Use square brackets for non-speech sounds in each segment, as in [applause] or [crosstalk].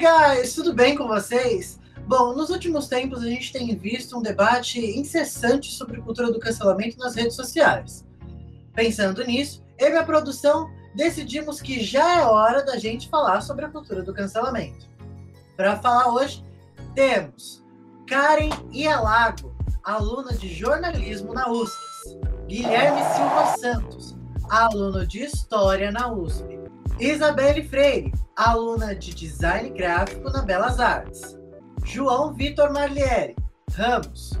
guys, tudo bem com vocês? Bom, nos últimos tempos a gente tem visto um debate incessante sobre cultura do cancelamento nas redes sociais. Pensando nisso, eu e a produção decidimos que já é hora da gente falar sobre a cultura do cancelamento. Para falar hoje, temos Karen Ialago, aluna de jornalismo na USP, Guilherme Silva Santos, aluno de História na USP, Isabelle Freire, aluna de Design Gráfico na Belas Artes, João Vitor Marlieri Ramos,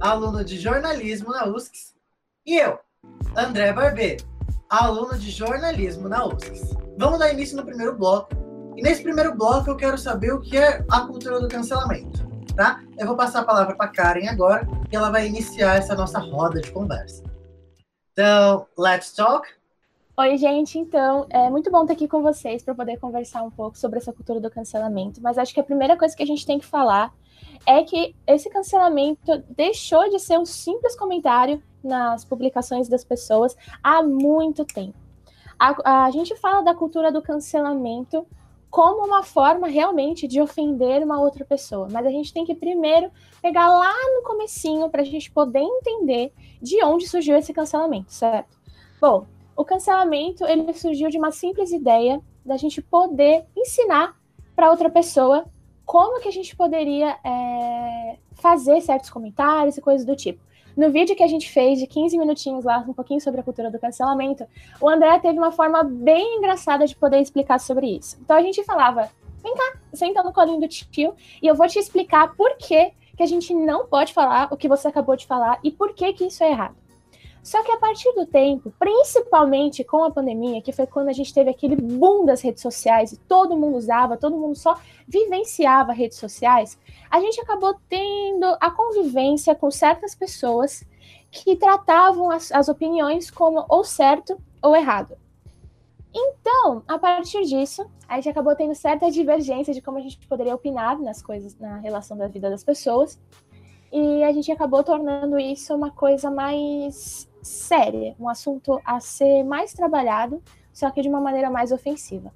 aluno de Jornalismo na USC, e eu, André Barbeiro, aluno de Jornalismo na USC. Vamos dar início no primeiro bloco. E nesse primeiro bloco eu quero saber o que é a cultura do cancelamento, tá? Eu vou passar a palavra para Karen agora e ela vai iniciar essa nossa roda de conversa. Então, let's talk. Oi, gente. Então, é muito bom estar aqui com vocês para poder conversar um pouco sobre essa cultura do cancelamento. Mas acho que a primeira coisa que a gente tem que falar é que esse cancelamento deixou de ser um simples comentário nas publicações das pessoas há muito tempo. A, a gente fala da cultura do cancelamento como uma forma realmente de ofender uma outra pessoa, mas a gente tem que primeiro pegar lá no comecinho para a gente poder entender de onde surgiu esse cancelamento, certo? Bom, o cancelamento ele surgiu de uma simples ideia da gente poder ensinar para outra pessoa como que a gente poderia é, fazer certos comentários e coisas do tipo. No vídeo que a gente fez de 15 minutinhos lá, um pouquinho sobre a cultura do cancelamento, o André teve uma forma bem engraçada de poder explicar sobre isso. Então a gente falava: vem cá, senta no colinho do tio e eu vou te explicar por que, que a gente não pode falar o que você acabou de falar e por que, que isso é errado. Só que a partir do tempo, principalmente com a pandemia, que foi quando a gente teve aquele boom das redes sociais e todo mundo usava, todo mundo só vivenciava redes sociais, a gente acabou tendo a convivência com certas pessoas que tratavam as, as opiniões como ou certo ou errado. Então, a partir disso, a gente acabou tendo certa divergência de como a gente poderia opinar nas coisas, na relação da vida das pessoas. E a gente acabou tornando isso uma coisa mais séria, um assunto a ser mais trabalhado, só que de uma maneira mais ofensiva.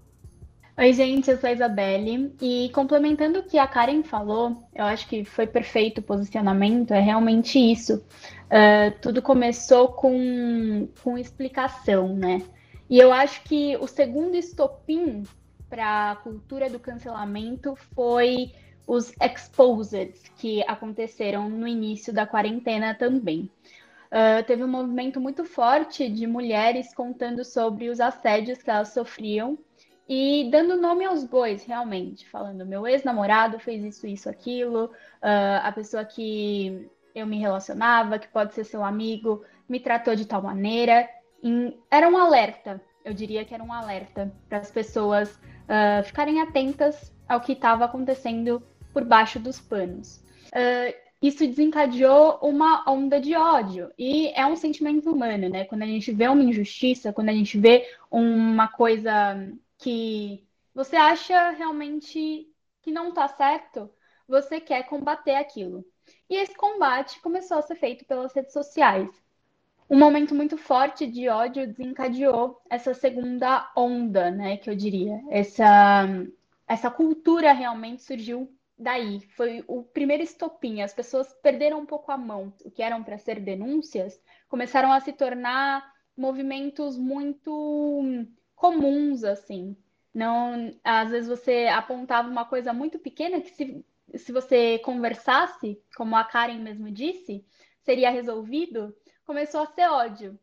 Oi, gente, eu sou a Isabelle. E complementando o que a Karen falou, eu acho que foi perfeito o posicionamento, é realmente isso. Uh, tudo começou com, com explicação, né? E eu acho que o segundo estopim para a cultura do cancelamento foi os exposed que aconteceram no início da quarentena também. Uh, teve um movimento muito forte de mulheres contando sobre os assédios que elas sofriam e dando nome aos bois, realmente, falando: meu ex-namorado fez isso, isso, aquilo, uh, a pessoa que eu me relacionava, que pode ser seu amigo, me tratou de tal maneira. Era um alerta, eu diria que era um alerta para as pessoas uh, ficarem atentas ao que estava acontecendo por baixo dos panos. Uh, isso desencadeou uma onda de ódio. E é um sentimento humano, né? Quando a gente vê uma injustiça, quando a gente vê uma coisa que você acha realmente que não tá certo, você quer combater aquilo. E esse combate começou a ser feito pelas redes sociais. Um momento muito forte de ódio desencadeou essa segunda onda, né, que eu diria. Essa, essa cultura realmente surgiu daí foi o primeiro estopim. As pessoas perderam um pouco a mão. O que eram para ser denúncias começaram a se tornar movimentos muito comuns, assim. Não, às vezes você apontava uma coisa muito pequena que se, se você conversasse, como a Karen mesmo disse, seria resolvido. Começou a ser ódio.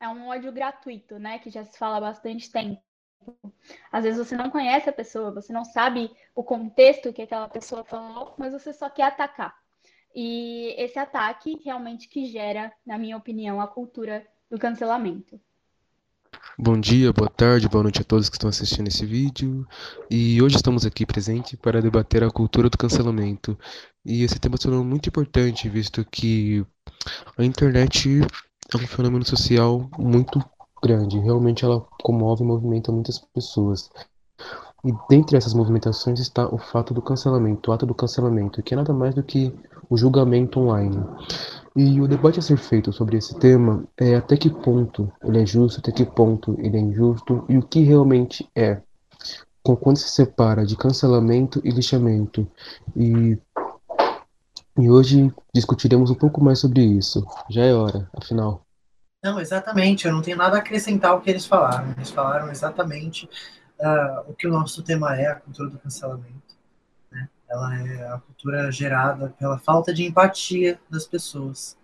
É um ódio gratuito, né? Que já se fala há bastante tempo. Às vezes você não conhece a pessoa, você não sabe o contexto que aquela pessoa falou, mas você só quer atacar. E esse ataque realmente que gera, na minha opinião, a cultura do cancelamento. Bom dia, boa tarde, boa noite a todos que estão assistindo esse vídeo. E hoje estamos aqui presente para debater a cultura do cancelamento. E esse tema se tornou muito importante, visto que a internet é um fenômeno social muito grande. Realmente ela comove e movimenta muitas pessoas. E dentre essas movimentações está o fato do cancelamento, o ato do cancelamento, que é nada mais do que o julgamento online. E o debate a ser feito sobre esse tema é até que ponto ele é justo, até que ponto ele é injusto e o que realmente é. quando se separa de cancelamento e lixamento. E, e hoje discutiremos um pouco mais sobre isso. Já é hora, afinal. Não, exatamente. Eu não tenho nada a acrescentar ao que eles falaram. Eles falaram exatamente uh, o que o nosso tema é, a cultura do cancelamento. Né? Ela é a cultura gerada pela falta de empatia das pessoas.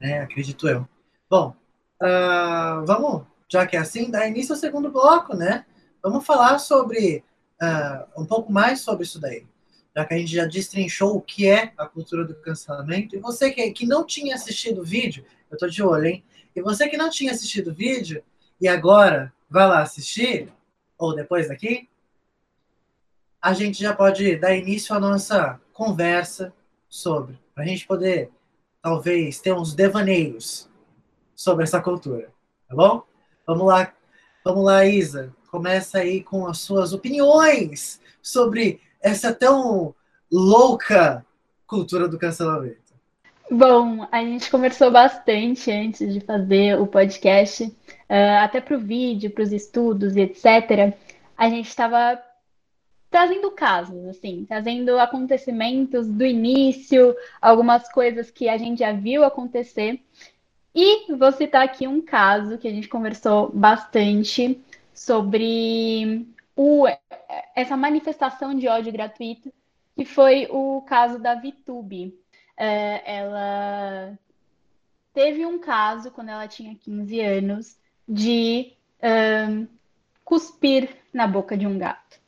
Né? Acredito eu. Bom, uh, vamos, já que é assim, dar início ao segundo bloco, né? Vamos falar sobre uh, um pouco mais sobre isso daí. Já que a gente já destrinchou o que é a cultura do cancelamento. E você que, que não tinha assistido o vídeo, eu tô de olho, hein? E você que não tinha assistido o vídeo e agora vai lá assistir, ou depois daqui, a gente já pode dar início à nossa conversa sobre, para a gente poder, talvez, ter uns devaneios sobre essa cultura, tá bom? Vamos lá, vamos lá, Isa começa aí com as suas opiniões sobre essa tão louca cultura do cancelamento. Bom, a gente conversou bastante antes de fazer o podcast, uh, até para o vídeo, para os estudos e etc. A gente estava trazendo casos, assim, trazendo acontecimentos do início, algumas coisas que a gente já viu acontecer. E vou citar aqui um caso que a gente conversou bastante, sobre o, essa manifestação de ódio gratuito, que foi o caso da VTube. É, ela teve um caso, quando ela tinha 15 anos, de um, cuspir na boca de um gato.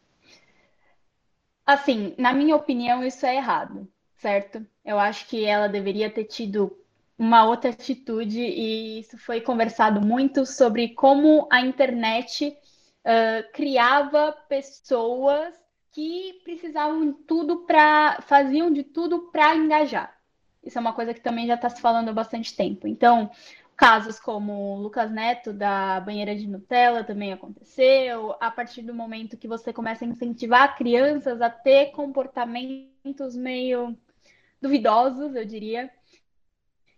Assim, na minha opinião, isso é errado, certo? Eu acho que ela deveria ter tido uma outra atitude, e isso foi conversado muito sobre como a internet uh, criava pessoas que precisavam de tudo para. faziam de tudo para engajar. Isso é uma coisa que também já está se falando há bastante tempo. Então, casos como o Lucas Neto da banheira de Nutella também aconteceu, a partir do momento que você começa a incentivar crianças a ter comportamentos meio duvidosos, eu diria.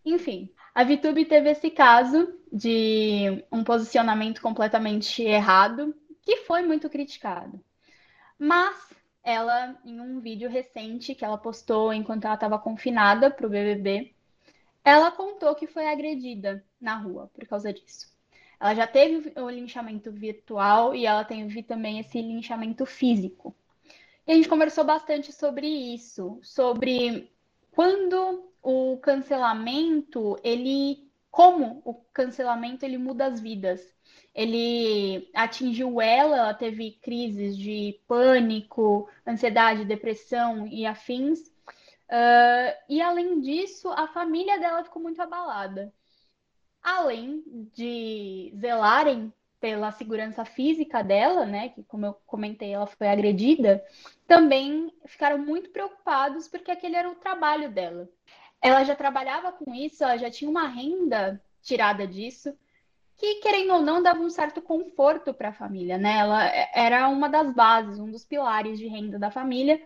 Enfim, a VTube teve esse caso de um posicionamento completamente errado, que foi muito criticado. Mas ela, em um vídeo recente que ela postou enquanto ela estava confinada para o BBB, ela contou que foi agredida na rua por causa disso. Ela já teve o linchamento virtual e ela teve também esse linchamento físico. E a gente conversou bastante sobre isso, sobre quando o cancelamento, ele como o cancelamento ele muda as vidas. Ele atingiu ela, ela teve crises de pânico, ansiedade, depressão e afins. Uh, e além disso, a família dela ficou muito abalada. Além de zelarem pela segurança física dela, né, que como eu comentei, ela foi agredida, também ficaram muito preocupados porque aquele era o trabalho dela. Ela já trabalhava com isso, ela já tinha uma renda tirada disso, que querendo ou não dava um certo conforto para a família, né? Ela era uma das bases, um dos pilares de renda da família.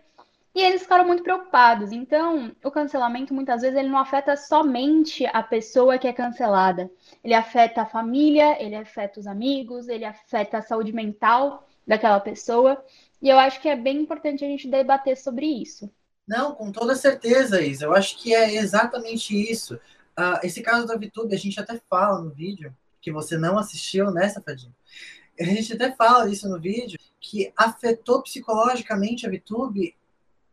E eles ficaram muito preocupados. Então, o cancelamento muitas vezes ele não afeta somente a pessoa que é cancelada. Ele afeta a família, ele afeta os amigos, ele afeta a saúde mental daquela pessoa. E eu acho que é bem importante a gente debater sobre isso. Não, com toda certeza, Isa. Eu acho que é exatamente isso. Uh, esse caso da VTube, a gente até fala no vídeo, que você não assistiu, né, Safadinho? A gente até fala isso no vídeo, que afetou psicologicamente a VTube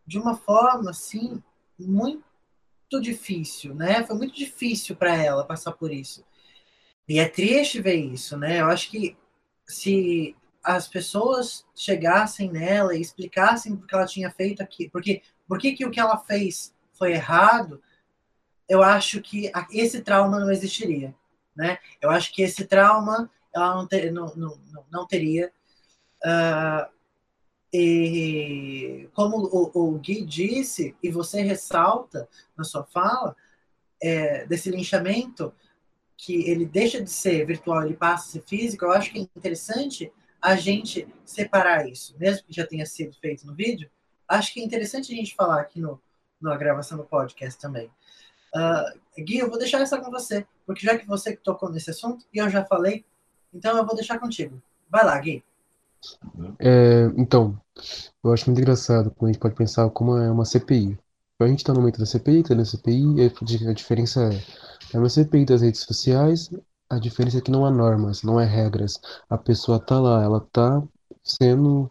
de uma forma, assim, muito difícil, né? Foi muito difícil para ela passar por isso. E é triste ver isso, né? Eu acho que se as pessoas chegassem nela e explicassem porque ela tinha feito aqui, porque por que, que o que ela fez foi errado, eu acho que esse trauma não existiria. Né? Eu acho que esse trauma ela não, ter, não, não, não teria. Uh, e como o, o, Gui disse, e você ressalta na sua fala, é, desse linchamento, que ele deixa de ser virtual, ele passa a ser físico, eu acho que é interessante a gente separar isso, mesmo que já tenha sido feito no vídeo, acho que é interessante a gente falar aqui no, na gravação do podcast também. Uh, Gui, eu vou deixar essa com você, porque já que você tocou nesse assunto e eu já falei, então eu vou deixar contigo. Vai lá, Gui. É, então, eu acho muito engraçado quando a gente pode pensar como é uma CPI. A gente está no momento da CPI, tá na CPI, a diferença é, é uma CPI das redes sociais, a diferença é que não há normas, não há regras. A pessoa está lá, ela está sendo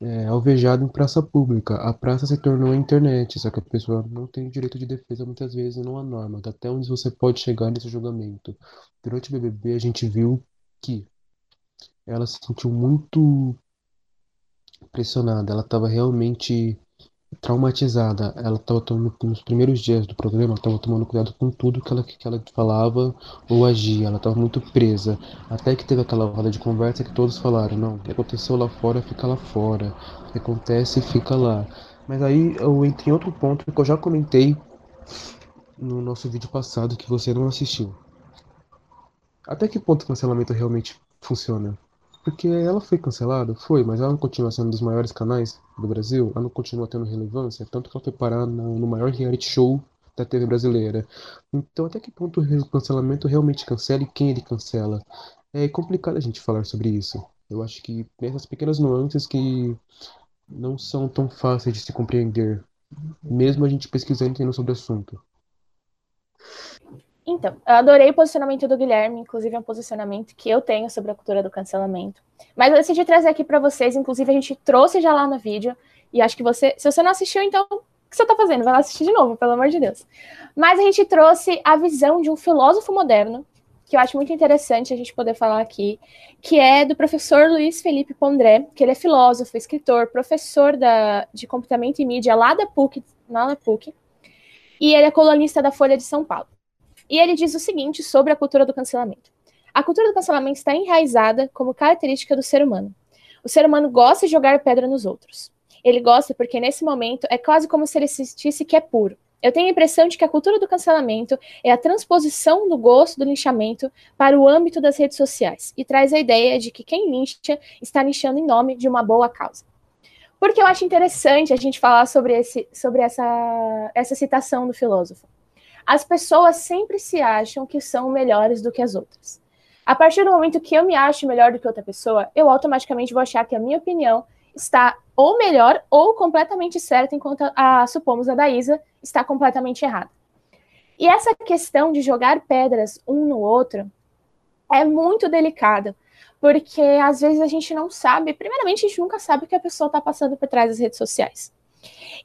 é, alvejada em praça pública. A praça se tornou a internet, só que a pessoa não tem direito de defesa muitas vezes, não há norma. Até onde você pode chegar nesse julgamento. Durante o BBB, a gente viu que ela se sentiu muito pressionada, ela estava realmente traumatizada. Ela estava tomando, nos primeiros dias do programa, estava tomando cuidado com tudo que ela, que ela falava ou agia. Ela estava muito presa. Até que teve aquela roda de conversa que todos falaram: não, o que aconteceu lá fora fica lá fora. O que acontece fica lá. Mas aí eu entrei em outro ponto que eu já comentei no nosso vídeo passado que você não assistiu. Até que ponto o cancelamento realmente funciona? Porque ela foi cancelada, foi, mas ela não continua sendo um dos maiores canais do Brasil, ela não continua tendo relevância, tanto que ela foi parar no, no maior reality show da TV brasileira. Então, até que ponto o cancelamento realmente cancela e quem ele cancela? É complicado a gente falar sobre isso. Eu acho que essas pequenas nuances que não são tão fáceis de se compreender, mesmo a gente pesquisando e entendendo sobre o assunto. Então, eu adorei o posicionamento do Guilherme, inclusive é um posicionamento que eu tenho sobre a cultura do cancelamento. Mas eu decidi trazer aqui para vocês, inclusive a gente trouxe já lá no vídeo, e acho que você, se você não assistiu, então o que você está fazendo? Vai lá assistir de novo, pelo amor de Deus. Mas a gente trouxe a visão de um filósofo moderno, que eu acho muito interessante a gente poder falar aqui, que é do professor Luiz Felipe Pondré, que ele é filósofo, escritor, professor da, de comportamento e mídia lá da PUC, na PUC, e ele é colunista da Folha de São Paulo. E ele diz o seguinte sobre a cultura do cancelamento. A cultura do cancelamento está enraizada como característica do ser humano. O ser humano gosta de jogar pedra nos outros. Ele gosta porque, nesse momento, é quase como se ele sentisse que é puro. Eu tenho a impressão de que a cultura do cancelamento é a transposição do gosto do linchamento para o âmbito das redes sociais e traz a ideia de que quem lincha está linchando em nome de uma boa causa. Porque eu acho interessante a gente falar sobre, esse, sobre essa, essa citação do filósofo as pessoas sempre se acham que são melhores do que as outras. A partir do momento que eu me acho melhor do que outra pessoa, eu automaticamente vou achar que a minha opinião está ou melhor ou completamente certa, enquanto a, supomos, a da Isa está completamente errada. E essa questão de jogar pedras um no outro é muito delicada, porque às vezes a gente não sabe, primeiramente, a gente nunca sabe o que a pessoa está passando por trás das redes sociais.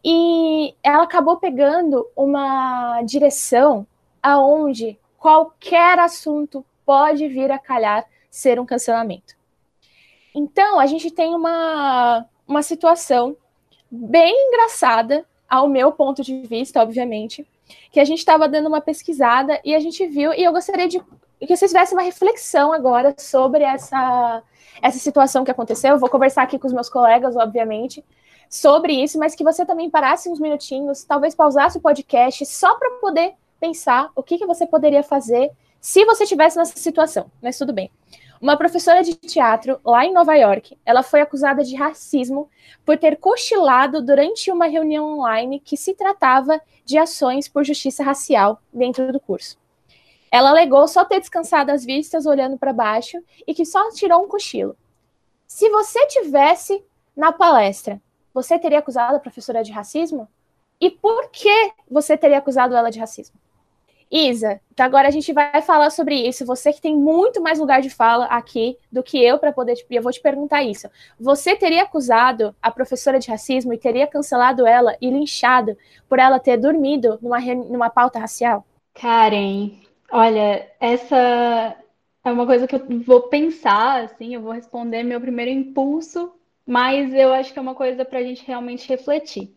E ela acabou pegando uma direção aonde qualquer assunto pode vir a calhar ser um cancelamento. Então, a gente tem uma, uma situação bem engraçada, ao meu ponto de vista, obviamente, que a gente estava dando uma pesquisada e a gente viu, e eu gostaria de que vocês tivessem uma reflexão agora sobre essa, essa situação que aconteceu. Eu vou conversar aqui com os meus colegas, obviamente, sobre isso, mas que você também parasse uns minutinhos, talvez pausasse o podcast só para poder pensar o que, que você poderia fazer se você estivesse nessa situação. Mas tudo bem. Uma professora de teatro lá em Nova York, ela foi acusada de racismo por ter cochilado durante uma reunião online que se tratava de ações por justiça racial dentro do curso. Ela alegou só ter descansado as vistas olhando para baixo e que só tirou um cochilo. Se você tivesse na palestra você teria acusado a professora de racismo? E por que você teria acusado ela de racismo? Isa, então agora a gente vai falar sobre isso. Você que tem muito mais lugar de fala aqui do que eu para poder. Eu vou te perguntar isso. Você teria acusado a professora de racismo e teria cancelado ela e linchado por ela ter dormido numa, numa pauta racial? Karen, olha, essa é uma coisa que eu vou pensar, assim, eu vou responder meu primeiro impulso mas eu acho que é uma coisa para a gente realmente refletir.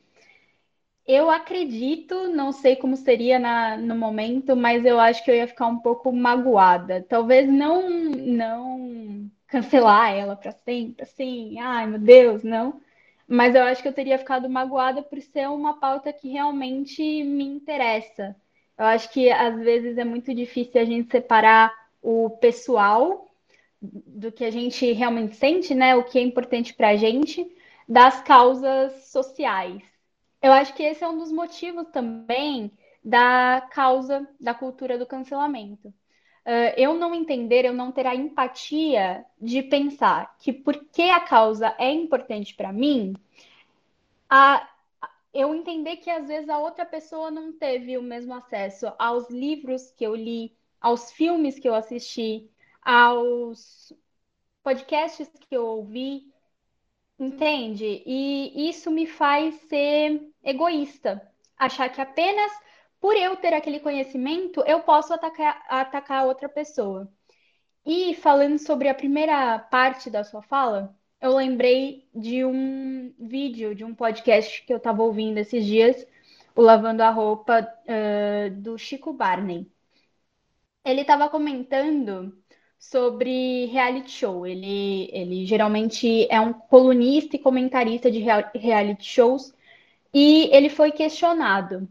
Eu acredito, não sei como seria na, no momento, mas eu acho que eu ia ficar um pouco magoada. Talvez não, não cancelar ela para sempre, assim, ai meu Deus, não. Mas eu acho que eu teria ficado magoada por ser uma pauta que realmente me interessa. Eu acho que às vezes é muito difícil a gente separar o pessoal do que a gente realmente sente, né? O que é importante para a gente, das causas sociais. Eu acho que esse é um dos motivos também da causa da cultura do cancelamento. uh, eu não entender, eu não ter a empatia de pensar que porque a causa é importante para mim, a, eu entender que às vezes a outra pessoa não teve o mesmo acesso aos livros que eu li, aos filmes que eu assisti, aos podcasts que eu ouvi, entende? E isso me faz ser egoísta, achar que apenas por eu ter aquele conhecimento, eu posso atacar, atacar outra pessoa. E falando sobre a primeira parte da sua fala, eu lembrei de um vídeo, de um podcast que eu estava ouvindo esses dias, o Lavando a Roupa, uh, do Chico Barney. Ele estava comentando sobre reality show. Ele, ele geralmente é um colunista e comentarista de reality shows, e ele foi questionado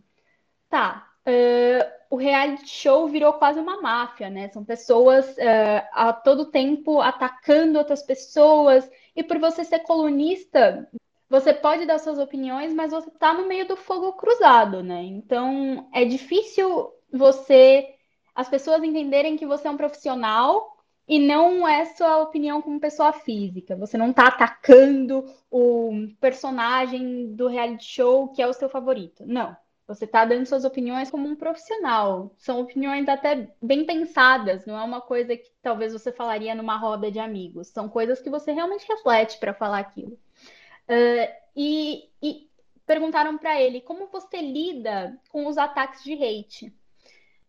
tá, uh, o reality show virou quase uma máfia, né? São pessoas uh, a todo tempo atacando outras pessoas, e por você ser colunista, você pode dar suas opiniões, mas você tá no meio do fogo cruzado, né? Então é difícil você as pessoas entenderem que você é um profissional e não é sua opinião como pessoa física. Você não está atacando o personagem do reality show que é o seu favorito. Não. Você está dando suas opiniões como um profissional. São opiniões até bem pensadas, não é uma coisa que talvez você falaria numa roda de amigos. São coisas que você realmente reflete para falar aquilo. Uh, e, e perguntaram para ele como você lida com os ataques de hate.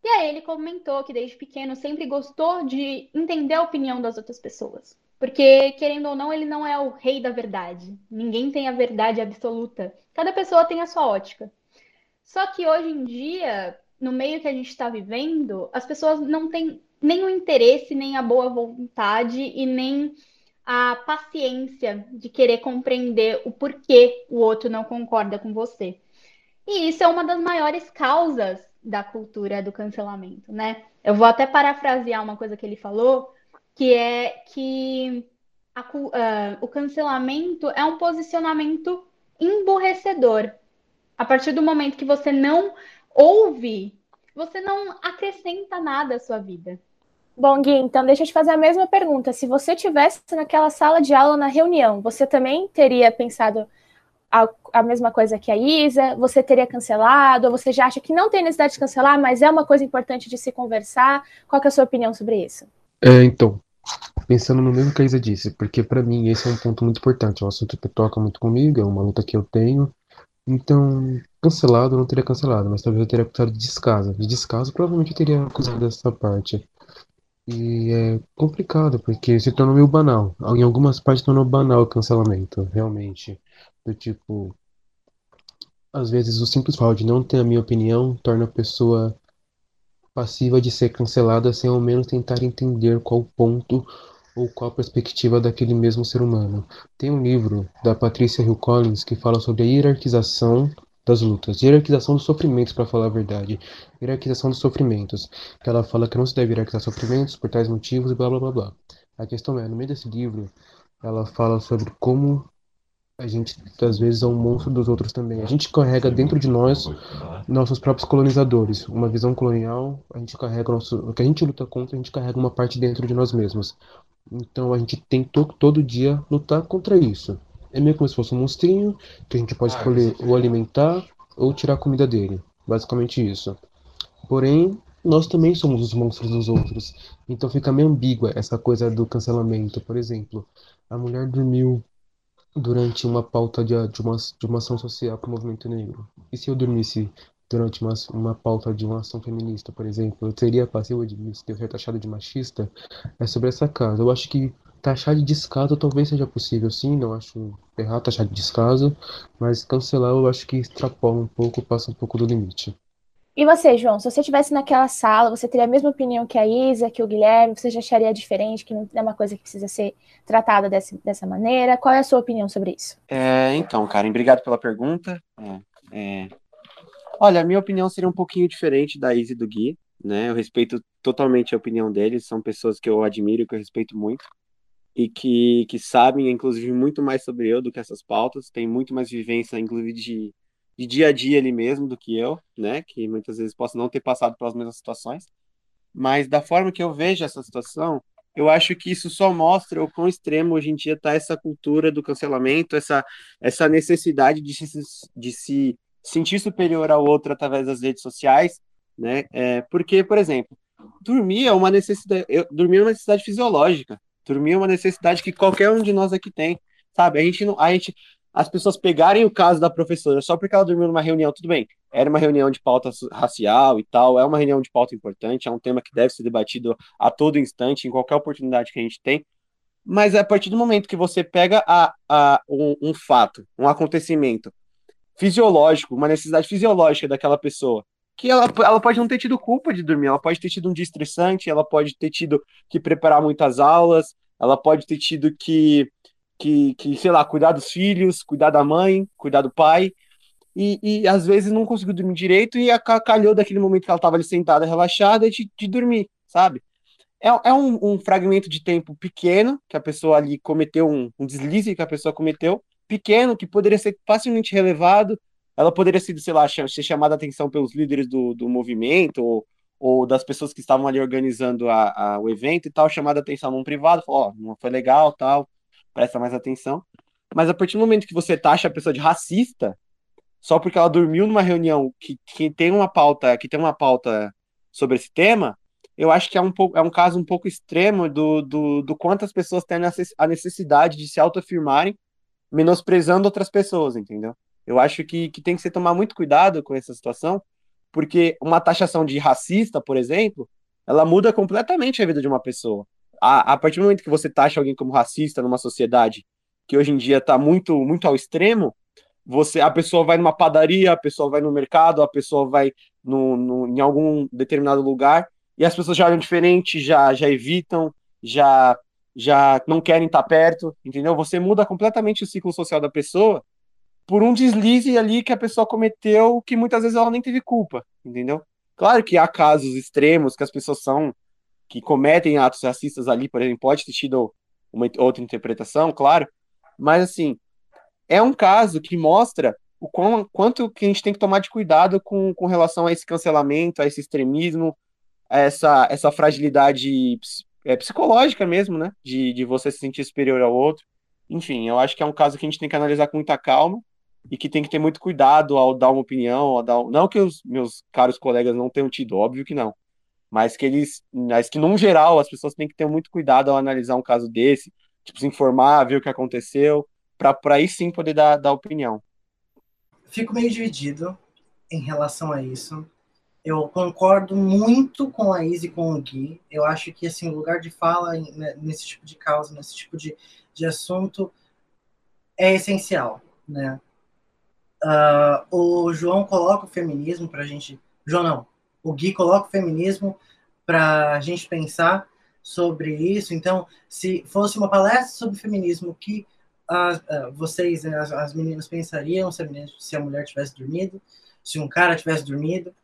E aí ele comentou que desde pequeno sempre gostou de entender a opinião das outras pessoas. Porque, querendo ou não, ele não é o rei da verdade. Ninguém tem a verdade absoluta. Cada pessoa tem a sua ótica. Só que hoje em dia, no meio que a gente está vivendo, as pessoas não têm nem o interesse, nem a boa vontade e nem a paciência de querer compreender o porquê o outro não concorda com você. E isso é uma das maiores causas da cultura do cancelamento, né? Eu vou até parafrasear uma coisa que ele falou, que é que a, uh, o cancelamento é um posicionamento emburrecedor a partir do momento que você não ouve, você não acrescenta nada à sua vida. Bom, Gui, então deixa eu te fazer a mesma pergunta. Se você tivesse naquela sala de aula na reunião, você também teria pensado a, a, mesma coisa que a Isa? Você teria cancelado? Ou você já acha que não tem necessidade de cancelar, mas é uma coisa importante de se conversar? Qual é a sua opinião sobre isso? É, então, pensando no mesmo que a Isa disse, porque para mim esse é um ponto muito importante, é um assunto que toca muito comigo, é uma luta que eu tenho, então, cancelado eu não teria cancelado, mas talvez eu teria acusado de descaso. De descaso, provavelmente eu teria acusado dessa parte. E é complicado, porque se tornou meio banal. Em algumas partes tornou banal o cancelamento, realmente. Do tipo, às vezes o simples fato de não ter a minha opinião torna a pessoa passiva de ser cancelada sem ao menos tentar entender qual ponto ou qual perspectiva daquele mesmo ser humano. Tem um livro da Patricia Hill Collins que fala sobre a hierarquização das lutas, hierarquização dos sofrimentos, para falar a verdade, hierarquização dos sofrimentos, que ela fala que não se deve hierarquizar sofrimentos por tais motivos e blá blá blá blá. A questão é, no meio desse livro, ela fala sobre como a gente às vezes é um monstro dos outros também. A gente carrega dentro de nós nossos próprios colonizadores. Uma visão colonial, a gente carrega nosso, o que a gente luta contra, a gente carrega uma parte dentro de nós mesmos. Então a gente tem to todo dia lutar contra isso. É meio como se fosse um monstrinho que a gente pode ah, escolher ou alimentar ou tirar a comida dele. Basicamente isso. Porém, nós também somos os monstros dos outros. Então fica meio ambígua essa coisa do cancelamento. Por exemplo, a mulher dormiu durante uma pauta de, de, uma, de uma ação social para o movimento negro. E se eu dormisse durante uma, uma pauta de uma ação feminista, por exemplo, eu seria passivo de ser taxado de machista, é sobre essa casa. Eu acho que taxar de descaso talvez seja possível, sim, não acho errado taxar de descaso, mas cancelar eu acho que extrapola um pouco, passa um pouco do limite. E você, João, se você estivesse naquela sala, você teria a mesma opinião que a Isa, que o Guilherme, você já acharia diferente, que não é uma coisa que precisa ser tratada desse, dessa maneira? Qual é a sua opinião sobre isso? É, então, Karen, obrigado pela pergunta. É, é, Olha, a minha opinião seria um pouquinho diferente da Izzy e do Gui, né? Eu respeito totalmente a opinião deles, são pessoas que eu admiro e que eu respeito muito e que, que sabem, inclusive, muito mais sobre eu do que essas pautas, tem muito mais vivência, inclusive, de, de dia a dia ali mesmo do que eu, né? Que muitas vezes posso não ter passado pelas mesmas situações. Mas da forma que eu vejo essa situação, eu acho que isso só mostra o quão extremo hoje em dia está essa cultura do cancelamento, essa, essa necessidade de se, de se sentir superior ao outro através das redes sociais, né? É, porque, por exemplo, dormir é uma necessidade, eu, dormir é uma necessidade fisiológica, dormir é uma necessidade que qualquer um de nós aqui tem, sabe? A gente não, a gente, as pessoas pegarem o caso da professora só porque ela dormiu numa reunião, tudo bem, era uma reunião de pauta racial e tal, é uma reunião de pauta importante, é um tema que deve ser debatido a todo instante, em qualquer oportunidade que a gente tem, mas é a partir do momento que você pega a, a, um, um fato, um acontecimento fisiológico, uma necessidade fisiológica daquela pessoa, que ela, ela pode não ter tido culpa de dormir, ela pode ter tido um dia estressante, ela pode ter tido que preparar muitas aulas, ela pode ter tido que que, que, sei lá, cuidar dos filhos, cuidar da mãe, cuidar do pai, e, e às vezes não conseguiu dormir direito e calhou daquele momento que ela estava ali sentada, relaxada, de, de dormir, sabe? É, é um, um, fragmento de tempo pequeno, que a pessoa ali cometeu um, um deslize que a pessoa cometeu, pequeno, que poderia ser facilmente relevado, ela poderia ser, sei lá, ser chamada a atenção pelos líderes do, do movimento, ou, ou das pessoas que estavam ali organizando a, a, o evento e tal, chamada atenção num privado, ó, oh, não foi legal, tal, presta mais atenção. Mas a partir do momento que você taxa a pessoa de racista, só porque ela dormiu numa reunião que, que tem uma pauta, que tem uma pauta sobre esse tema, eu acho que é um, pouco, é um caso um pouco extremo do, do, do quanto as pessoas têm a necessidade de se autoafirmarem, menosprezando outras pessoas, entendeu? Eu acho que, que tem que se tomar muito cuidado com essa situação, porque uma taxação de racista, por exemplo, ela muda completamente a vida de uma pessoa a, a partir do momento que você taxa alguém como racista numa sociedade que hoje em dia está muito, muito ao extremo, você a pessoa vai numa padaria, a pessoa vai no mercado, a pessoa vai no, no, em algum determinado lugar e as pessoas já olham diferente, já, já evitam, já já não querem estar perto, entendeu? Você muda completamente o ciclo social da pessoa por um deslize ali que a pessoa cometeu que muitas vezes ela nem teve culpa, entendeu? Claro que há casos extremos que as pessoas são que cometem atos racistas ali, por exemplo, pode ter tido uma outra interpretação, claro, mas assim, é um caso que mostra o quão, quanto que a gente tem que tomar de cuidado com, com relação a esse cancelamento, a esse extremismo, a essa, essa fragilidade é, psicológica mesmo, né, de, de você se sentir superior ao outro. Enfim, eu acho que é um caso que a gente tem que analisar com muita calma e que tem que ter muito cuidado ao dar uma opinião, ao dar... não que os meus caros colegas não tenham tido, óbvio que não, mas que eles, mas que num geral as pessoas têm que ter muito cuidado ao analisar um caso desse, tipo, se informar, ver o que aconteceu, para aí sim poder dar, dar opinião. Fico meio dividido em relação a isso. Eu concordo muito com a Izzy e com o Gui. Eu acho que assim, o lugar de fala né, nesse tipo de causa, nesse tipo de, de assunto, é essencial, né? Uh, o João coloca o feminismo para a gente. João não, o Gui coloca o feminismo para a gente pensar sobre isso. Então, se fosse uma palestra sobre feminismo, que as, vocês, as, as, meninas, pensariam se a, menina, se a, mulher tivesse dormido, se um cara tivesse dormido,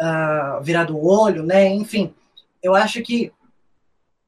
uh, virado o olho, né? Enfim, eu acho que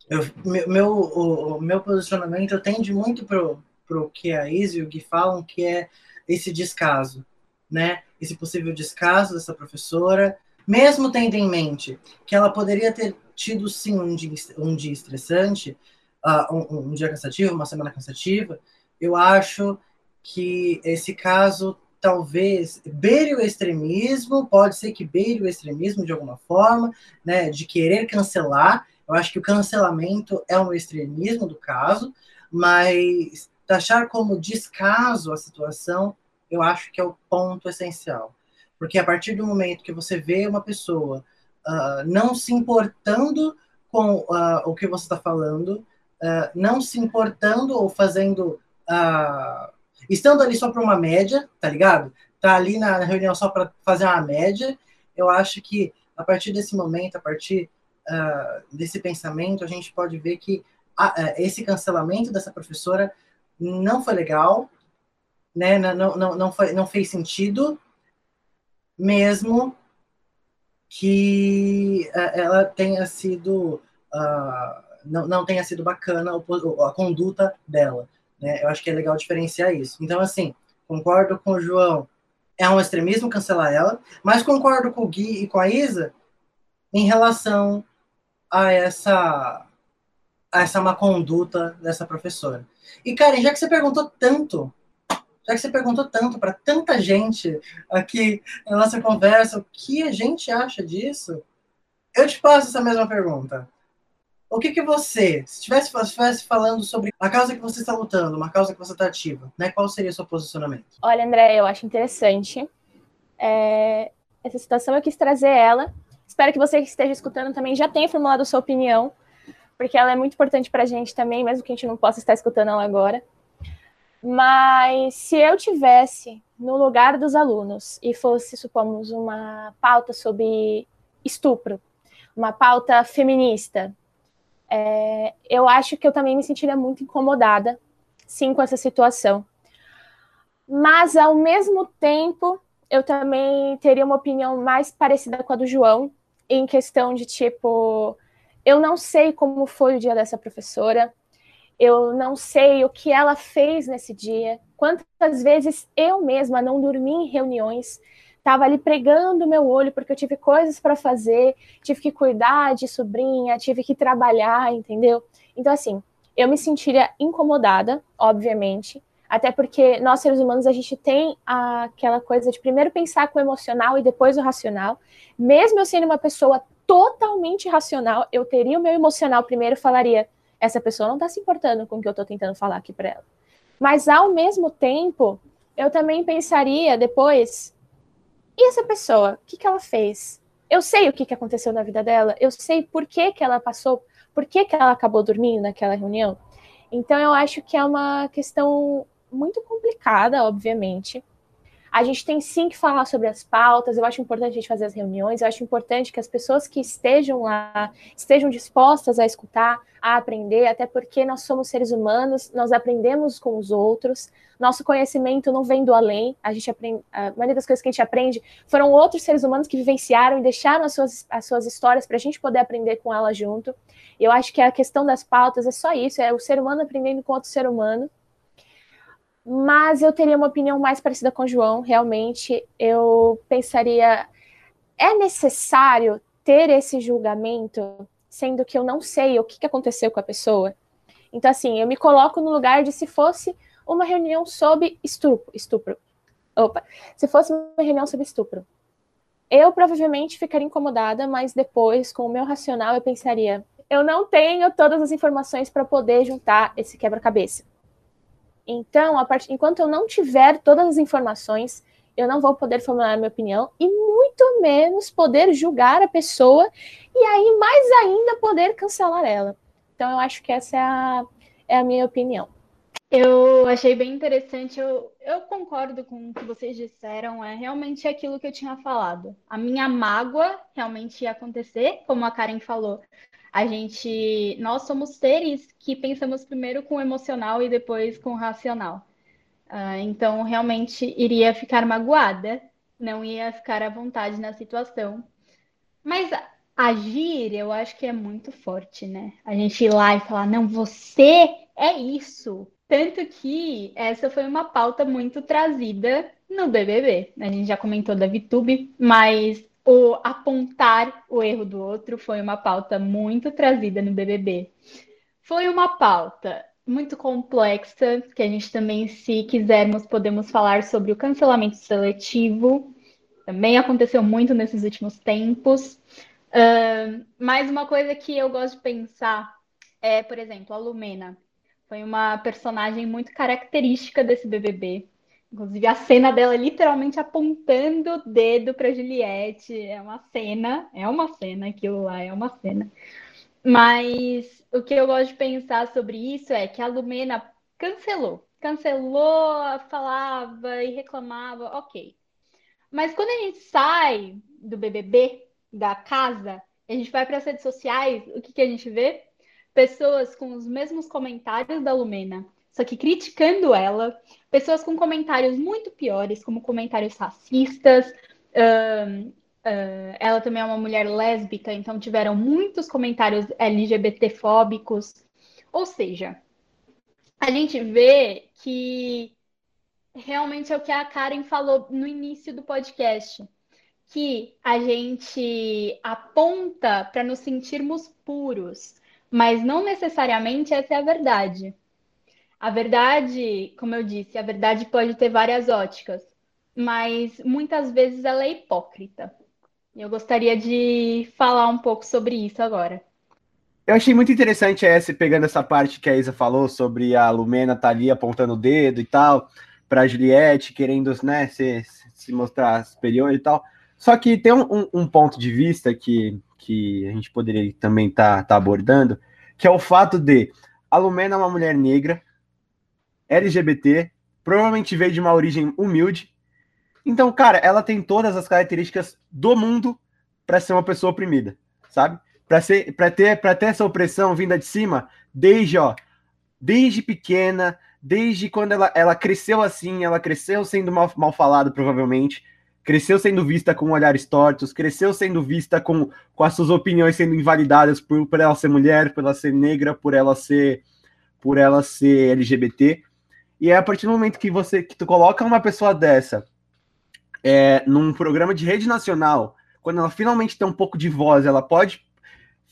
eu, meu, o, o, meu posicionamento tende muito para o que a Izzy e o Gui falam, que é esse descaso, né? Esse possível descaso dessa professora, mesmo tendo em mente que ela poderia ter tido sim um dia, um dia estressante, uh, um, um, dia cansativo, uma semana cansativa, eu acho que esse caso talvez beire o extremismo, pode ser que beire o extremismo de alguma forma, né, de querer cancelar. Eu acho que o cancelamento é um extremismo do caso, mas taxar como descaso a situação, eu acho que é o ponto essencial. Porque a partir do momento que você vê uma pessoa uh, não se importando com uh, o que você está falando, uh, não se importando ou fazendo. estando ali só para uma média, tá ligado? Tá ali na reunião só para fazer uma média. Eu acho que a partir desse momento, a partir desse pensamento, a gente pode ver que esse cancelamento dessa professora não foi legal, né? não, não, não, foi, não fez sentido mesmo que uh, ela tenha sido uh, não, não tenha sido bacana a, a conduta dela. Né? Eu acho que é legal diferenciar isso. Então, assim, concordo com o João, é um extremismo cancelar ela, mas concordo com o Gui e com a Isa em relação a essa, a essa má conduta dessa professora. E, Karen, já que você perguntou tanto, já que você perguntou tanto para tanta gente aqui na nossa conversa, o que a gente acha disso? Eu te passo essa mesma pergunta. O que, que você, se estivesse, estivesse falando sobre a causa que você está lutando, uma causa que você está ativa, né? Qual seria o seu posicionamento? Olha, André, eu acho interessante. É, essa situação eu quis trazer ela. Espero que você que esteja escutando também já tenha formulado sua opinião, porque ela é muito importante para a gente também, mesmo que a gente não possa estar escutando ela agora. Mas se eu tivesse no lugar dos alunos e fosse, supomos, uma pauta sobre estupro, uma pauta feminista, é, eu acho que eu também me sentiria muito incomodada, sim, com essa situação. Mas, ao mesmo tempo, eu também teria uma opinião mais parecida com a do João, em questão de tipo, eu não sei como foi o dia dessa professora, eu não sei o que ela fez nesse dia, quantas vezes eu mesma não dormi em reuniões estava ali pregando meu olho porque eu tive coisas para fazer, tive que cuidar de sobrinha, tive que trabalhar, entendeu? Então, assim, eu me sentiria incomodada, obviamente, até porque nós seres humanos a gente tem aquela coisa de primeiro pensar com o emocional e depois o racional. Mesmo eu sendo uma pessoa totalmente racional, eu teria o meu emocional primeiro falaria: essa pessoa não está se importando com o que eu estou tentando falar aqui para ela. Mas ao mesmo tempo, eu também pensaria depois e essa pessoa, o que, que ela fez? Eu sei o que, que aconteceu na vida dela, eu sei por que, que ela passou, por que, que ela acabou dormindo naquela reunião. Então, eu acho que é uma questão muito complicada, obviamente, a gente tem sim que falar sobre as pautas, eu acho importante a gente fazer as reuniões, eu acho importante que as pessoas que estejam lá estejam dispostas a escutar, a aprender, até porque nós somos seres humanos, nós aprendemos com os outros, nosso conhecimento não vem do além, a gente aprende, a maioria das coisas que a gente aprende foram outros seres humanos que vivenciaram e deixaram as suas, as suas histórias para a gente poder aprender com elas junto. Eu acho que a questão das pautas é só isso, é o ser humano aprendendo com outro ser humano, mas eu teria uma opinião mais parecida com o João. Realmente, eu pensaria: é necessário ter esse julgamento, sendo que eu não sei o que aconteceu com a pessoa? Então, assim, eu me coloco no lugar de se fosse uma reunião sobre estupro. estupro. Opa, se fosse uma reunião sobre estupro. Eu provavelmente ficaria incomodada, mas depois, com o meu racional, eu pensaria: eu não tenho todas as informações para poder juntar esse quebra-cabeça. Então, part... enquanto eu não tiver todas as informações, eu não vou poder formular minha opinião e muito menos poder julgar a pessoa e aí mais ainda poder cancelar ela. Então, eu acho que essa é a, é a minha opinião. Eu achei bem interessante, eu, eu concordo com o que vocês disseram, é realmente aquilo que eu tinha falado. A minha mágoa realmente ia acontecer, como a Karen falou a gente, nós somos seres que pensamos primeiro com o emocional e depois com o racional. Uh, então, realmente iria ficar magoada, não ia ficar à vontade na situação. Mas agir, eu acho que é muito forte, né? A gente ir lá e falar, não, você é isso. Tanto que essa foi uma pauta muito trazida no BBB. A gente já comentou da VTube, mas o apontar o erro do outro foi uma pauta muito trazida no BBB. Foi uma pauta muito complexa, que a gente também, se quisermos, podemos falar sobre o cancelamento seletivo. Também aconteceu muito nesses últimos tempos. Uh, mas uma coisa que eu gosto de pensar é, por exemplo, a Lumena. Foi uma personagem muito característica desse BBB. Inclusive, a cena dela literalmente apontando o dedo para Juliette. É uma cena, é uma cena, aquilo lá é uma cena. Mas o que eu gosto de pensar sobre isso é que a Lumena cancelou. Cancelou, falava e reclamava, ok. Mas quando a gente sai do BBB, da casa, a gente vai para as redes sociais, o que, que a gente vê? Pessoas com os mesmos comentários da Lumena, só que criticando ela, pessoas com comentários muito piores, como comentários racistas. Uh, ela também é uma mulher lésbica, então tiveram muitos comentários LGBTfóbicos. Ou seja, a gente vê que realmente é o que a Karen falou no início do podcast. que a gente aponta para nos sentirmos puros, mas não necessariamente essa é a verdade. A verdade, como eu disse, a verdade pode ter várias óticas, mas muitas vezes ela é hipócrita. Eu gostaria de falar um pouco sobre isso agora. Eu achei muito interessante essa, pegando essa parte que a Isa falou sobre a Lumena tá ali apontando o dedo e tal, para Juliette, querendo né, se, se mostrar superior e tal. Só que tem um, um, ponto de vista que, que a gente poderia também estar tá, tá abordando, que é o fato de a Lumena é uma mulher negra, LGBT, provavelmente veio de uma origem humilde. Então, cara, ela tem todas as características do mundo para ser uma pessoa oprimida, sabe? Para ser, para ter, para ter essa opressão vinda de cima, desde, ó, desde pequena, desde quando ela, ela cresceu assim, ela cresceu sendo mal, mal falada, provavelmente, cresceu sendo vista com olhares tortos, cresceu sendo vista com, com as suas opiniões sendo invalidadas por, por ela ser mulher, por ela ser negra, por ela ser por ela ser LGBT. E é a partir do momento que você que tu coloca uma pessoa dessa é, num programa de rede nacional, quando ela finalmente tem um pouco de voz, ela pode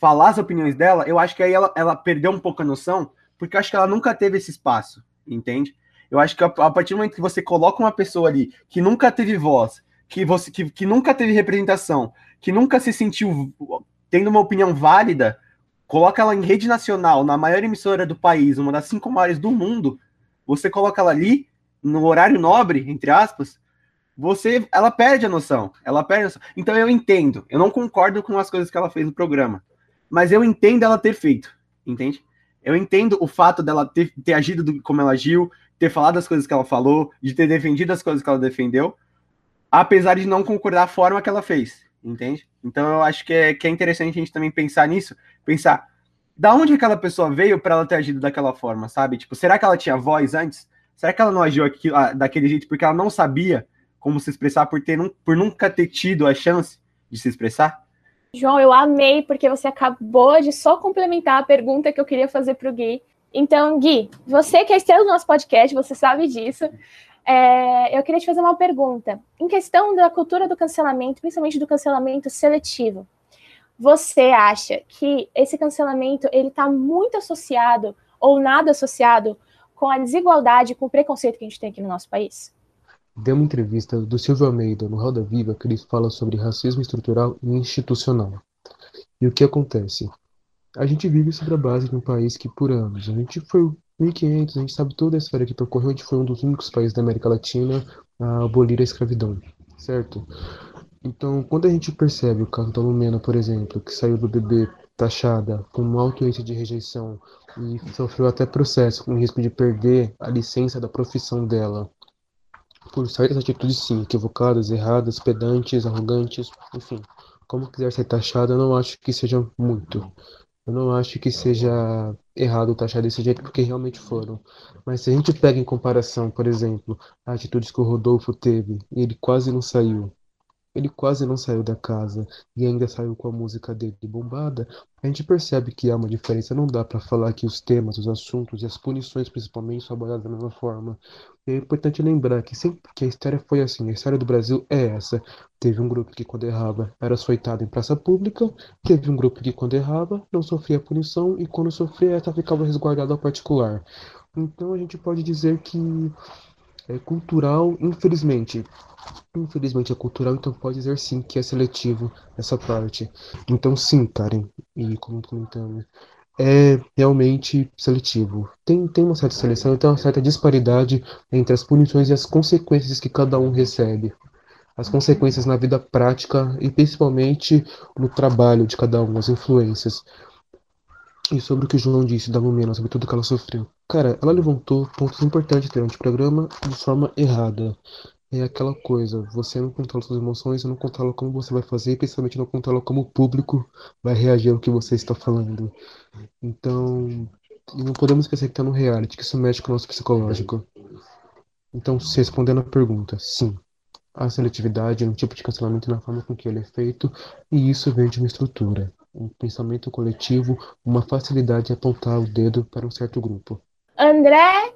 falar as opiniões dela, eu acho que aí ela, ela perdeu um pouco a noção, porque eu acho que ela nunca teve esse espaço, entende? Eu acho que a, a partir do momento que você coloca uma pessoa ali que nunca teve voz, que você que, que nunca teve representação, que nunca se sentiu tendo uma opinião válida, coloca ela em rede nacional, na maior emissora do país, uma das cinco maiores do mundo, você coloca ela ali, no horário nobre, entre aspas, você, ela perde a noção, ela perde a noção. Então eu entendo, eu não concordo com as coisas que ela fez no programa, mas eu entendo ela ter feito, entende? Eu entendo o fato dela ter, ter agido do, como ela agiu, ter falado as coisas que ela falou, de ter defendido as coisas que ela defendeu, apesar de não concordar a forma que ela fez, entende? Então eu acho que é, que é interessante a gente também pensar nisso, pensar da onde aquela pessoa veio para ela ter agido daquela forma, sabe? Tipo, será que ela tinha voz antes? Será que ela não agiu aqui, ah, daquele jeito porque ela não sabia como se expressar por, ter, por nunca ter tido a chance de se expressar? João, eu amei porque você acabou de só complementar a pergunta que eu queria fazer para o Gui. Então, Gui, você que é estrela do nosso podcast, você sabe disso. É, eu queria te fazer uma pergunta. Em questão da cultura do cancelamento, principalmente do cancelamento seletivo, você acha que esse cancelamento ele está muito associado ou nada associado com a desigualdade, com o preconceito que a gente tem aqui no nosso país? Deu uma entrevista do Silvio Almeida no Roda Viva que ele fala sobre racismo estrutural e institucional. E o que acontece? A gente vive sobre a base de um país que, por anos, a gente foi 1500, a gente sabe toda a história que percorreu, a gente foi um dos únicos países da América Latina a abolir a escravidão, certo? Então, quando a gente percebe o caso Lumena, por exemplo, que saiu do bebê taxada com um alto índice de rejeição e sofreu até processo com risco de perder a licença da profissão dela por certas atitudes sim, equivocadas, erradas, pedantes, arrogantes, enfim, como quiser ser taxada, eu não acho que seja muito. Eu não acho que seja errado taxar desse jeito, porque realmente foram. Mas se a gente pega em comparação, por exemplo, atitudes que o Rodolfo teve, ele quase não saiu, ele quase não saiu da casa e ainda saiu com a música dele bombada, a gente percebe que há uma diferença. Não dá para falar que os temas, os assuntos e as punições, principalmente, são abordados da mesma forma. E é importante lembrar que sempre que a história foi assim, a história do Brasil é essa. Teve um grupo que, quando errava, era açoitado em praça pública, teve um grupo que, quando errava, não sofria punição e, quando sofria, essa ficava resguardada ao particular. Então, a gente pode dizer que é cultural, infelizmente. Infelizmente é cultural, então pode dizer sim que é seletivo essa parte. Então sim, Karen, e como comentando, é realmente seletivo. Tem, tem uma certa seleção, tem uma certa disparidade entre as punições e as consequências que cada um recebe. As consequências na vida prática e principalmente no trabalho de cada um, as influências. E sobre o que o João disse da Lumena, sobre tudo que ela sofreu. Cara, ela levantou pontos importantes durante o programa de forma errada. É aquela coisa, você não controla suas emoções, você não controla como você vai fazer, principalmente não controla como o público vai reagir ao que você está falando. Então, não podemos esquecer que está no reality, que isso mexe com o nosso psicológico. Então, se respondendo a pergunta, sim, há seletividade no tipo de cancelamento e na forma com que ele é feito, e isso vem de uma estrutura um pensamento coletivo, uma facilidade de apontar o dedo para um certo grupo. André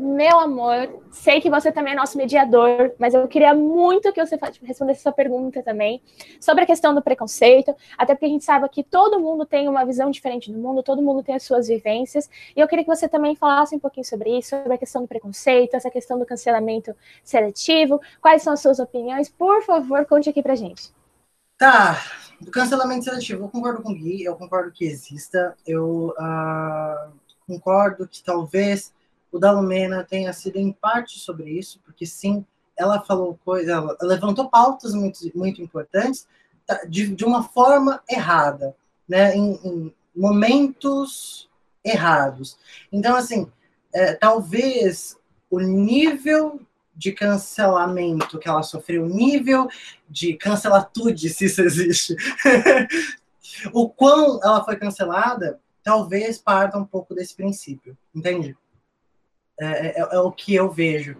meu amor, sei que você também é nosso mediador, mas eu queria muito que você respondesse essa pergunta também sobre a questão do preconceito, até porque a gente sabe que todo mundo tem uma visão diferente do mundo, todo mundo tem as suas vivências, e eu queria que você também falasse um pouquinho sobre isso, sobre a questão do preconceito, essa questão do cancelamento seletivo, quais são as suas opiniões, por favor, conte aqui pra gente. Tá, do cancelamento seletivo, eu concordo com o Gui, eu concordo que exista, eu uh, concordo que talvez o da Lumena tenha sido em parte sobre isso, porque sim, ela falou coisas, ela levantou pautas muito, muito importantes tá, de, de uma forma errada, né, em, em momentos errados. Então, assim, é, talvez o nível de cancelamento que ela sofreu, o nível de cancelatude, se isso existe, [laughs] o quão ela foi cancelada, talvez parta um pouco desse princípio, entende? É, é, é, o que eu vejo.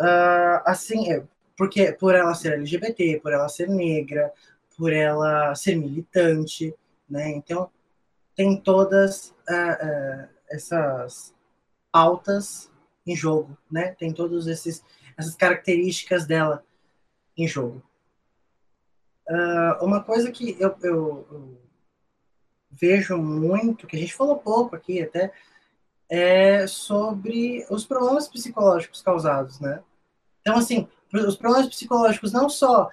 Uh, assim, é, porque por ela ser LGBT, por ela ser negra, por ela ser militante, né? Então tem todas uh, uh, essas pautas em jogo, né? Tem todas essas características dela em jogo. uma coisa que eu, eu, eu vejo muito, que a gente falou pouco aqui até, é sobre os problemas psicológicos causados, né? Então, assim, os problemas psicológicos não só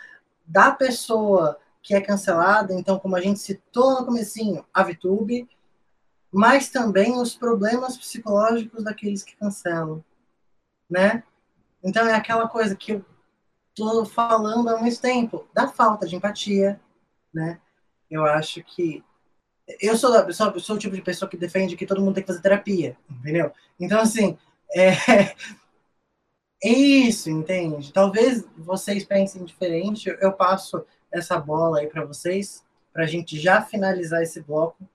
da pessoa que é cancelada, então, como a gente citou no comecinho, a VTube, mas também os problemas psicológicos daqueles que cancelam, né? Então, é aquela coisa que eu tô falando há muito tempo, da falta de empatia, né? Eu acho que eu sou, da, sou, o tipo de pessoa que defende que todo mundo tem que fazer terapia, entendeu? Então, assim, [laughs] é, é isso, entende? Talvez vocês pensem diferente, eu passo essa bola aí para vocês, para a gente já finalizar esse bloco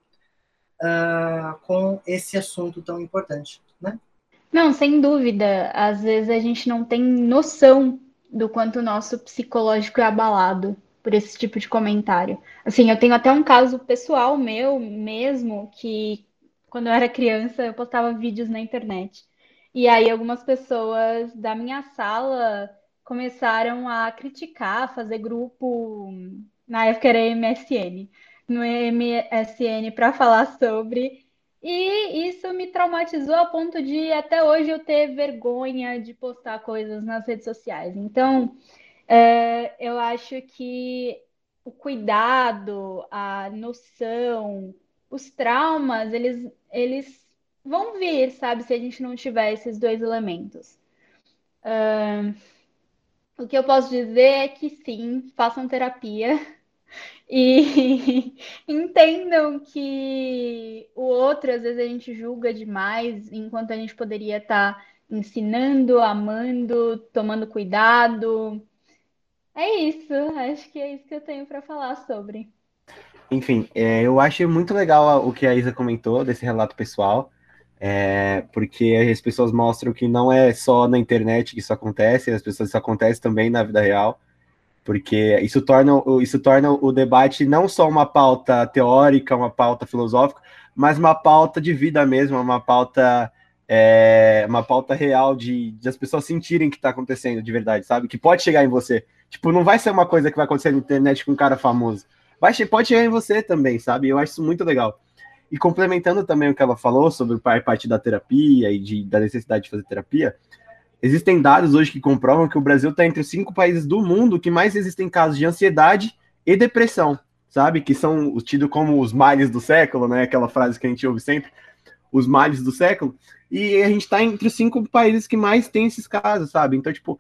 uh, com esse assunto tão importante, né? Não, sem dúvida. Às vezes a gente não tem noção do quanto o nosso psicológico é abalado por esse tipo de comentário. Assim, eu tenho até um caso pessoal meu mesmo, que quando eu era criança eu postava vídeos na internet. E aí algumas pessoas da minha sala começaram a criticar, fazer grupo, na época era MSN, no MSN para falar sobre. E isso me traumatizou a ponto de até hoje eu ter vergonha de postar coisas nas redes sociais. Então, é, eu acho que o cuidado, a noção, os traumas, eles, eles vão vir, sabe, se a gente não tiver esses dois elementos. O que eu posso dizer é que sim, façam terapia e [laughs] entendam que o outro, às vezes, a gente julga demais, enquanto a gente poderia estar ensinando, amando, tomando cuidado. É isso, acho que é isso que eu tenho para falar sobre. Enfim, é, eu acho muito legal o que a Isa comentou desse relato pessoal, é, porque as pessoas mostram que não é só na internet que isso acontece, as pessoas isso acontece também na vida real, porque isso torna, isso torna o debate não só uma pauta teórica, uma pauta filosófica, mas uma pauta de vida mesmo, uma pauta é, uma pauta real de, de as pessoas sentirem que está acontecendo de verdade, sabe? Que pode chegar em você. Tipo, não vai ser uma coisa que vai acontecer na internet com um cara famoso. Vai, pode chegar em você também, sabe? Eu acho isso muito legal. E complementando também o que ela falou sobre a parte da terapia e de, da necessidade de fazer terapia, existem dados hoje que comprovam que o Brasil está entre os cinco países do mundo que mais existem casos de ansiedade e depressão, sabe? Que são tidos como os males do século, né? Aquela frase que a gente ouve sempre, os males do século. E a gente está entre os cinco países que mais tem esses casos, sabe? Então, tipo,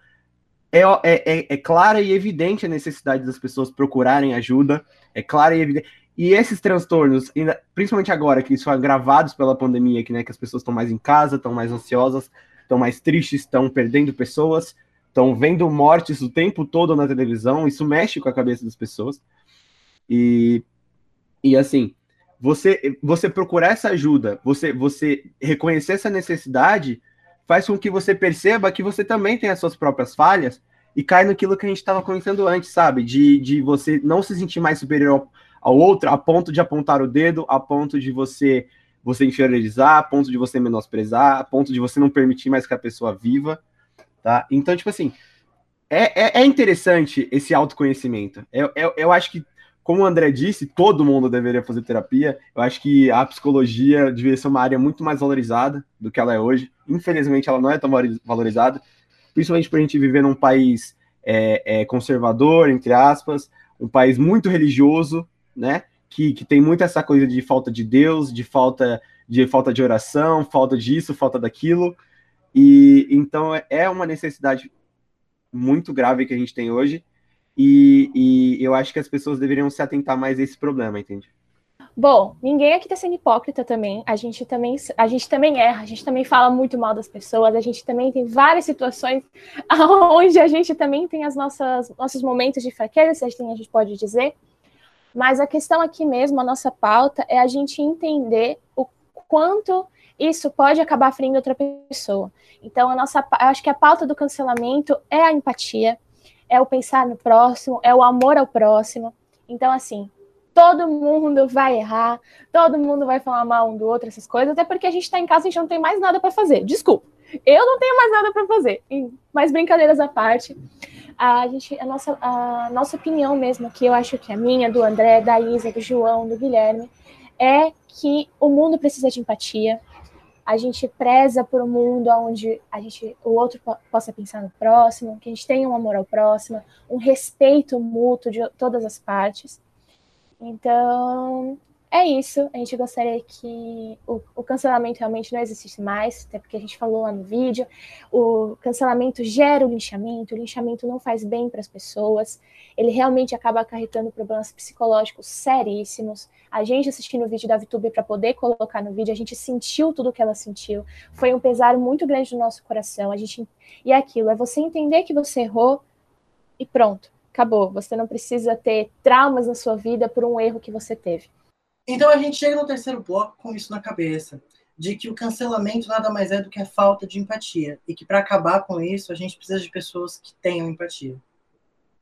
é, é, é, é, clara e evidente a necessidade das pessoas procurarem ajuda, é clara e evidente. E esses transtornos, principalmente agora que foram agravados pela pandemia, que, né, que as pessoas estão mais em casa, estão mais ansiosas, estão mais tristes, estão perdendo pessoas, estão vendo mortes o tempo todo na televisão, isso mexe com a cabeça das pessoas. E, e assim, você, você procurar essa ajuda, você, você reconhecer essa necessidade, faz com que você perceba que você também tem as suas próprias falhas e cai naquilo que a gente estava comentando antes, sabe? De, de você não se sentir mais superior ao, ao outro a ponto de apontar o dedo, a ponto de você você inferiorizar, a ponto de você menosprezar, a ponto de você não permitir mais que a pessoa viva, tá? Então, tipo assim, é, é, é interessante esse autoconhecimento. Eu, eu, eu acho que, como o André disse, todo mundo deveria fazer terapia. Eu acho que a psicologia deveria ser uma área muito mais valorizada do que ela é hoje. Infelizmente, ela não é tão valorizada, principalmente para a gente viver num país é, é, conservador, entre aspas, um país muito religioso, né? Que, que tem muito essa coisa de falta de Deus, de falta de falta de oração, falta disso, falta daquilo. E então é uma necessidade muito grave que a gente tem hoje. E, e eu acho que as pessoas deveriam se atentar mais a esse problema, entende? Bom, ninguém aqui tá sendo hipócrita também. A gente também, a gente também erra, a gente também fala muito mal das pessoas, a gente também tem várias situações [laughs] onde a gente também tem as nossas nossos momentos de fraqueza, se a gente pode dizer. Mas a questão aqui mesmo, a nossa pauta, é a gente entender o quanto isso pode acabar ferindo outra pessoa. Então, a nossa, acho que a pauta do cancelamento é a empatia, é o pensar no próximo, é o amor ao próximo. Então, assim, todo mundo vai errar, todo mundo vai falar mal um do outro, essas coisas, até porque a gente está em casa e a gente não tem mais nada para fazer. Desculpa, eu não tenho mais nada para fazer. Mas brincadeiras à parte, a, gente, a, nossa, a nossa opinião mesmo, que eu acho que é a minha, do André, da Isa, do João, do Guilherme, é que o mundo precisa de empatia, a gente preza por um mundo onde a gente, o outro possa pensar no próximo, que a gente tenha um amor ao próximo, um respeito mútuo de todas as partes. Então, é isso. A gente gostaria que o, o, cancelamento realmente não existisse mais, até porque a gente falou lá no vídeo. O cancelamento gera o linchamento, o linchamento não faz bem para as pessoas, ele realmente acaba acarretando problemas psicológicos seríssimos. A gente assistindo o vídeo da VTube para poder colocar no vídeo, a gente sentiu tudo o que ela sentiu. Foi um pesar muito grande no nosso coração. A gente e é aquilo é você entender que você errou e pronto, acabou. Você não precisa ter traumas na sua vida por um erro que você teve. Então a gente chega no terceiro bloco com isso na cabeça, de que o cancelamento nada mais é do que a falta de empatia e que para acabar com isso a gente precisa de pessoas que tenham empatia.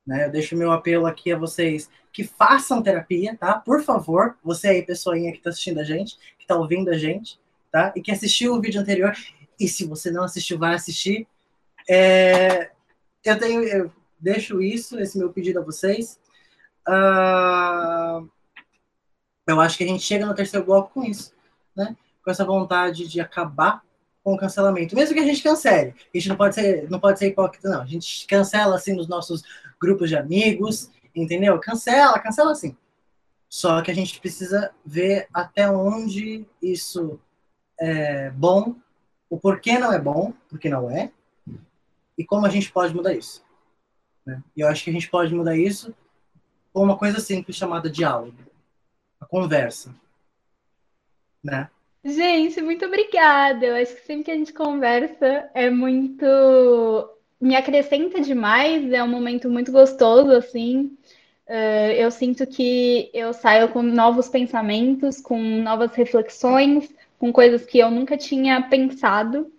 Né? Eu deixo meu apelo aqui a vocês que façam terapia, tá? Por favor, você aí, pessoinha que está assistindo a gente, que está ouvindo a gente, tá? E que assistiu o vídeo anterior, e se você não assistiu, vai assistir. É... Eu tenho, eu deixo isso, esse meu pedido a vocês. Uh eu acho que a gente chega no terceiro bloco com isso, né? Com essa vontade de acabar com o cancelamento. Mesmo que a gente cancele. A gente não pode ser, não pode ser hipócrita, não. A gente cancela assim nos nossos grupos de amigos, entendeu? Cancela, cancela assim. Só que a gente precisa ver até onde isso é bom, o porquê não é bom, porque não é, e como a gente pode mudar isso. Né? E eu acho que a gente pode mudar isso com uma coisa simples chamada diálogo a conversa. Né? Gente, muito obrigada. Eu acho que sempre que a gente conversa é muito. me acrescenta demais, é um momento muito gostoso, assim. Uh, eu sinto que eu saio com novos pensamentos, com novas reflexões, com coisas que eu nunca tinha pensado.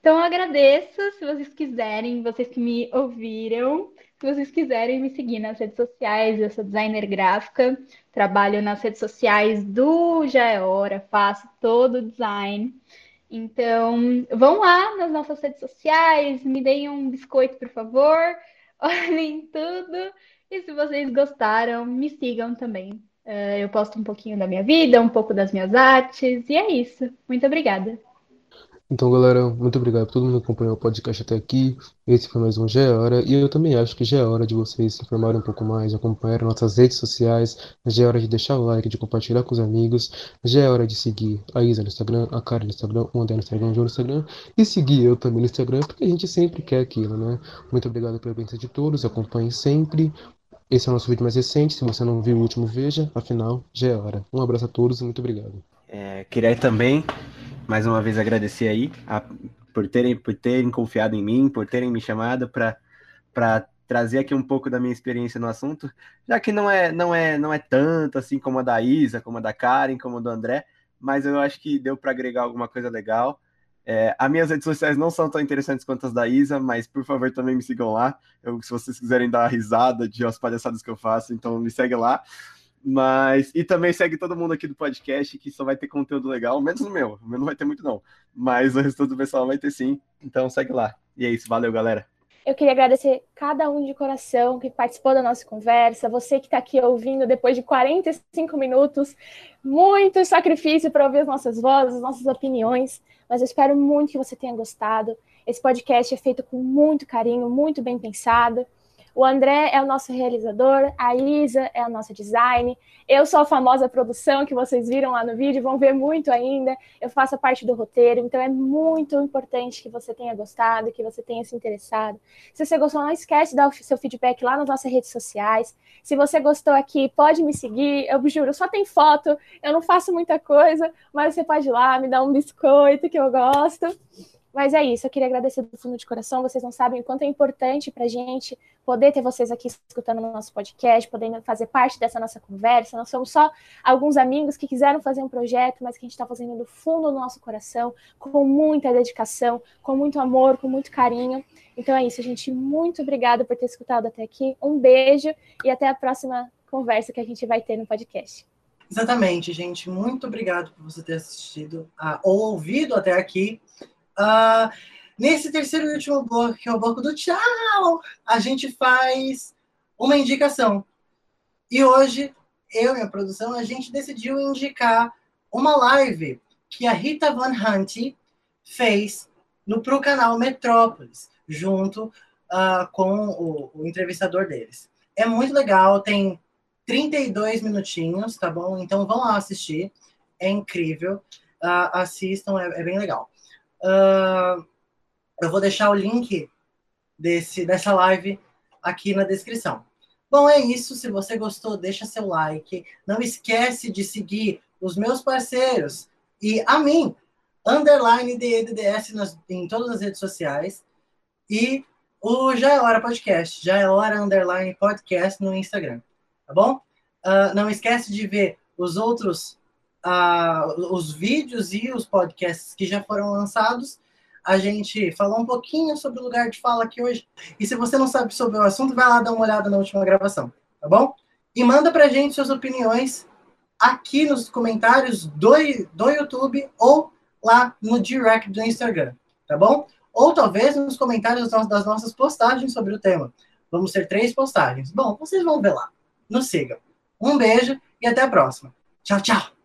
Então, eu agradeço. Se vocês quiserem, vocês que me ouviram, se vocês quiserem me seguir nas redes sociais, eu sou designer gráfica, trabalho nas redes sociais do Já é Hora, faço todo o design. Então, vão lá nas nossas redes sociais, me deem um biscoito, por favor, [laughs] olhem tudo. E se vocês gostaram, me sigam também. Uh, eu posto um pouquinho da minha vida, um pouco das minhas artes, e é isso. Muito obrigada. Então, galera, muito obrigado por todo mundo que acompanhou o podcast até aqui. Esse foi mais um Já é Hora. E eu também acho que já é hora de vocês se informarem um pouco mais, acompanhar nossas redes sociais. Já é hora de deixar o like, de compartilhar com os amigos. Já é hora de seguir a Isa no Instagram, a Karen no Instagram, o André no Instagram, o João no Instagram. E seguir eu também no Instagram, porque a gente sempre quer aquilo, né? Muito obrigado pela presença de todos. Acompanhem sempre. Esse é o nosso vídeo mais recente. Se você não viu o último, veja. Afinal, já é hora. Um abraço a todos e muito obrigado. É, queria também mais uma vez agradecer aí a, por, terem, por terem confiado em mim, por terem me chamado para trazer aqui um pouco da minha experiência no assunto, já que não é, não é, não é tanto assim como a da Isa, como a da Karen, como a do André, mas eu acho que deu para agregar alguma coisa legal. É, as minhas redes sociais não são tão interessantes quanto as da Isa, mas por favor também me sigam lá. Eu, se vocês quiserem dar uma risada de as palhaçadas que eu faço, então me segue lá. Mas, e também segue todo mundo aqui do podcast que só vai ter conteúdo legal, menos no meu. O meu não vai ter muito, não. Mas o resto do pessoal vai ter sim. Então segue lá. E é isso, valeu, galera. Eu queria agradecer cada um de coração que participou da nossa conversa, você que está aqui ouvindo depois de 45 minutos, muito sacrifício para ouvir as nossas vozes, as nossas opiniões, mas eu espero muito que você tenha gostado. Esse podcast é feito com muito carinho, muito bem pensado. O André é o nosso realizador, a Isa é a nossa design, eu sou a famosa produção que vocês viram lá no vídeo, vão ver muito ainda. Eu faço parte do roteiro, então é muito importante que você tenha gostado, que você tenha se interessado. Se você gostou, não esquece de dar o seu feedback lá nas nossas redes sociais. Se você gostou aqui, pode me seguir. Eu juro, só tem foto, eu não faço muita coisa, mas você pode ir lá, me dar um biscoito que eu gosto. Mas é isso, eu queria agradecer do fundo de coração. Vocês não sabem o quanto é importante para a gente poder ter vocês aqui escutando o nosso podcast, podendo fazer parte dessa nossa conversa. Nós somos só alguns amigos que quiseram fazer um projeto, mas que a gente está fazendo do fundo do nosso coração, com muita dedicação, com muito amor, com muito carinho. Então é isso, gente. Muito obrigada por ter escutado até aqui. Um beijo e até a próxima conversa que a gente vai ter no podcast. Exatamente, gente. Muito obrigado por você ter assistido ou ouvido até aqui. Uh, nesse terceiro e último bloco, que é o bloco do tchau, a gente faz uma indicação. E hoje, eu e a produção, a gente decidiu indicar uma live que a Rita Van Hunt fez no pro canal Metrópolis, junto uh, com o, o entrevistador deles. É muito legal, tem 32 minutinhos, tá bom? Então vão lá assistir, é incrível. Uh, assistam, é, é, bem legal. Uh, eu vou deixar o link desse, dessa live aqui na descrição. Bom, é isso. Se você gostou, deixa seu like. Não esquece de seguir os meus parceiros e a mim, underline DEDDS nas, em todas as redes sociais. E o Já é Hora Podcast, Já é Hora Underline Podcast no Instagram. Tá bom? Uh, não esquece de ver os outros os vídeos e os podcasts que já foram lançados. A gente falou um pouquinho sobre o lugar de fala aqui hoje. E se você não sabe sobre o assunto, vai lá dar uma olhada na última gravação, tá bom? E manda pra gente suas opiniões aqui nos comentários do, do YouTube ou lá no direct do Instagram, tá bom? Ou talvez nos comentários das nossas postagens sobre o tema. Vamos ter três postagens. Bom, vocês vão ver lá. Nos sigam. Um beijo e até a próxima. Tchau, tchau!